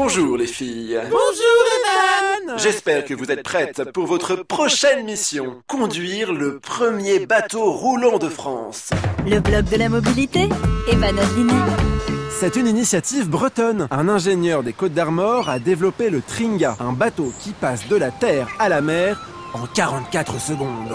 Bonjour les filles. Bonjour Evan J'espère que vous êtes prêtes pour votre prochaine mission. Conduire le premier bateau roulant de France. Le blog de la mobilité, Evan Odlinet. C'est une initiative bretonne. Un ingénieur des Côtes d'Armor a développé le Tringa, un bateau qui passe de la terre à la mer en 44 secondes.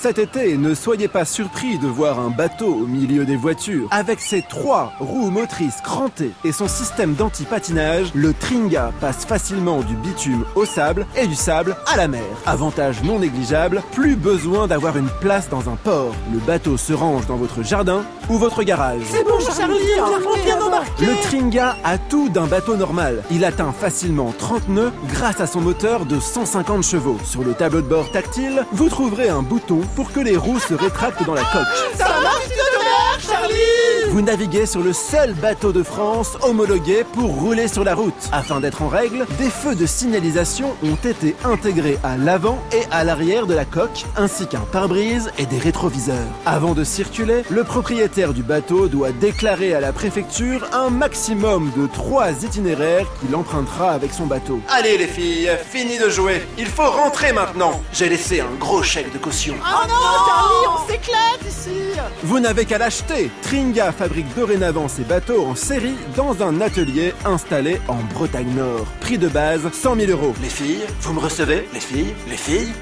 Cet été, ne soyez pas surpris de voir un bateau au milieu des voitures. Avec ses trois roues motrices crantées et son système d'anti-patinage, le Tringa passe facilement du bitume au sable et du sable à la mer. Avantage non négligeable, plus besoin d'avoir une place dans un port. Le bateau se range dans votre jardin ou votre garage. C'est bon Charlie, on vient bien embarquer Le Tringa a tout d'un bateau normal. Il atteint facilement 30 nœuds grâce à son moteur de 150 chevaux. Sur le tableau de bord tactile, vous trouverez un bouton pour que les roues se rétractent dans la coque. Charlie Vous naviguez sur le seul bateau de France homologué pour rouler sur la route. Afin d'être en règle, des feux de signalisation ont été intégrés à l'avant et à l'arrière de la coque, ainsi qu'un pare-brise et des rétroviseurs. Avant de circuler, le propriétaire du bateau doit déclarer à la préfecture un maximum de trois itinéraires qu'il empruntera avec son bateau. Allez les filles, fini de jouer. Il faut rentrer maintenant. J'ai laissé un gros chèque de caution. Oh non Charlie, on s'éclate Vous n'avez qu'à l'acheter Tringa fabrique dorénavant ses bateaux en série dans un atelier installé en Bretagne Nord. Prix de base 100 000 euros. Les filles, vous me recevez? Les filles Les filles